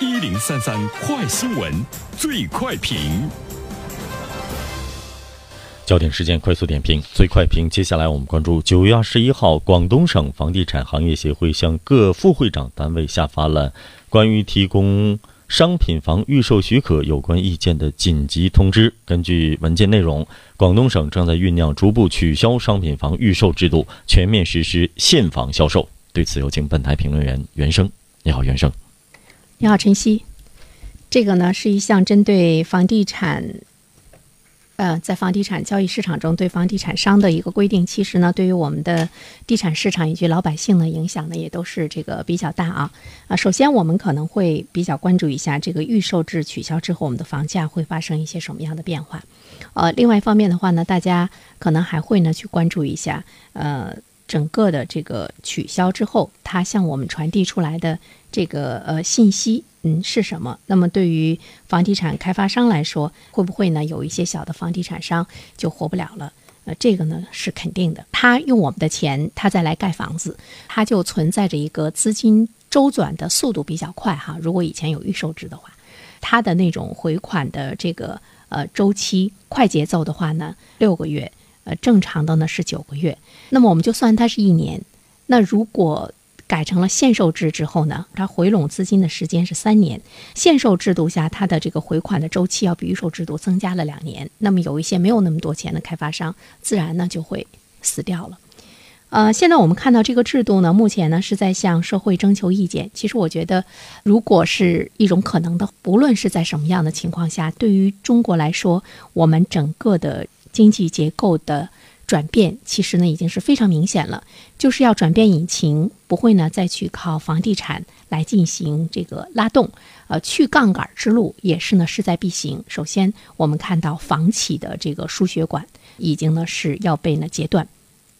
一零三三快新闻，最快评。焦点事件快速点评，最快评。接下来我们关注九月二十一号，广东省房地产行业协会向各副会长单位下发了关于提供商品房预售许可有关意见的紧急通知。根据文件内容，广东省正在酝酿逐步取消商品房预售制度，全面实施现房销售。对此，有请本台评论员袁生。你好，袁生。你好，晨曦。这个呢是一项针对房地产，呃，在房地产交易市场中对房地产商的一个规定。其实呢，对于我们的地产市场以及老百姓的影响呢，也都是这个比较大啊。啊，首先我们可能会比较关注一下这个预售制取消之后，我们的房价会发生一些什么样的变化。呃，另外一方面的话呢，大家可能还会呢去关注一下，呃。整个的这个取消之后，它向我们传递出来的这个呃信息，嗯是什么？那么对于房地产开发商来说，会不会呢有一些小的房地产商就活不了了？呃，这个呢是肯定的。他用我们的钱，他再来盖房子，他就存在着一个资金周转的速度比较快哈。如果以前有预售制的话，他的那种回款的这个呃周期快节奏的话呢，六个月。呃，正常的呢是九个月，那么我们就算它是一年。那如果改成了限售制之后呢，它回笼资金的时间是三年。限售制度下，它的这个回款的周期要比预售制度增加了两年。那么有一些没有那么多钱的开发商，自然呢就会死掉了。呃，现在我们看到这个制度呢，目前呢是在向社会征求意见。其实我觉得，如果是一种可能的，不论是在什么样的情况下，对于中国来说，我们整个的。经济结构的转变，其实呢已经是非常明显了，就是要转变引擎，不会呢再去靠房地产来进行这个拉动，呃，去杠杆之路也是呢势在必行。首先，我们看到房企的这个输血管已经呢是要被呢截断，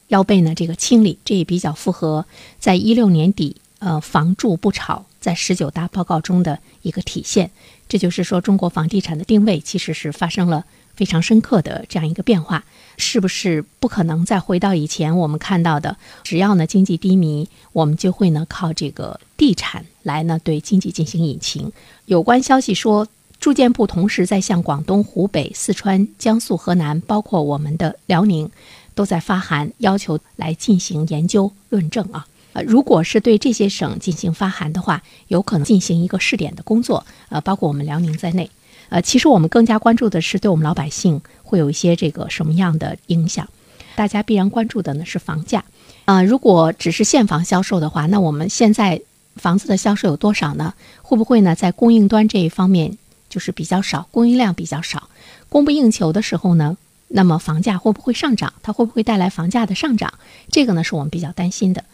要被呢这个清理，这也比较符合在一六年底呃房住不炒在十九大报告中的一个体现。这就是说，中国房地产的定位其实是发生了。非常深刻的这样一个变化，是不是不可能再回到以前我们看到的？只要呢经济低迷，我们就会呢靠这个地产来呢对经济进行引擎。有关消息说，住建部同时在向广东、湖北、四川、江苏、河南，包括我们的辽宁，都在发函要求来进行研究论证啊。呃，如果是对这些省进行发函的话，有可能进行一个试点的工作，呃，包括我们辽宁在内。呃，其实我们更加关注的是对我们老百姓会有一些这个什么样的影响？大家必然关注的呢是房价。啊，如果只是现房销售的话，那我们现在房子的销售有多少呢？会不会呢在供应端这一方面就是比较少，供应量比较少，供不应求的时候呢，那么房价会不会上涨？它会不会带来房价的上涨？这个呢是我们比较担心的。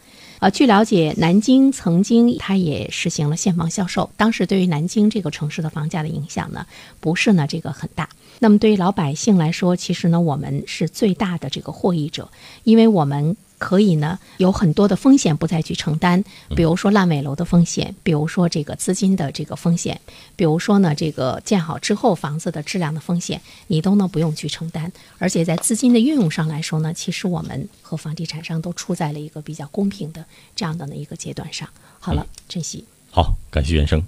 呃，据了解，南京曾经它也实行了现房销售，当时对于南京这个城市的房价的影响呢，不是呢这个很大。那么对于老百姓来说，其实呢我们是最大的这个获益者，因为我们。可以呢，有很多的风险不再去承担，比如说烂尾楼的风险，比如说这个资金的这个风险，比如说呢这个建好之后房子的质量的风险，你都呢不用去承担。而且在资金的运用上来说呢，其实我们和房地产商都处在了一个比较公平的这样的呢一个阶段上。好了，珍惜。好，感谢原生。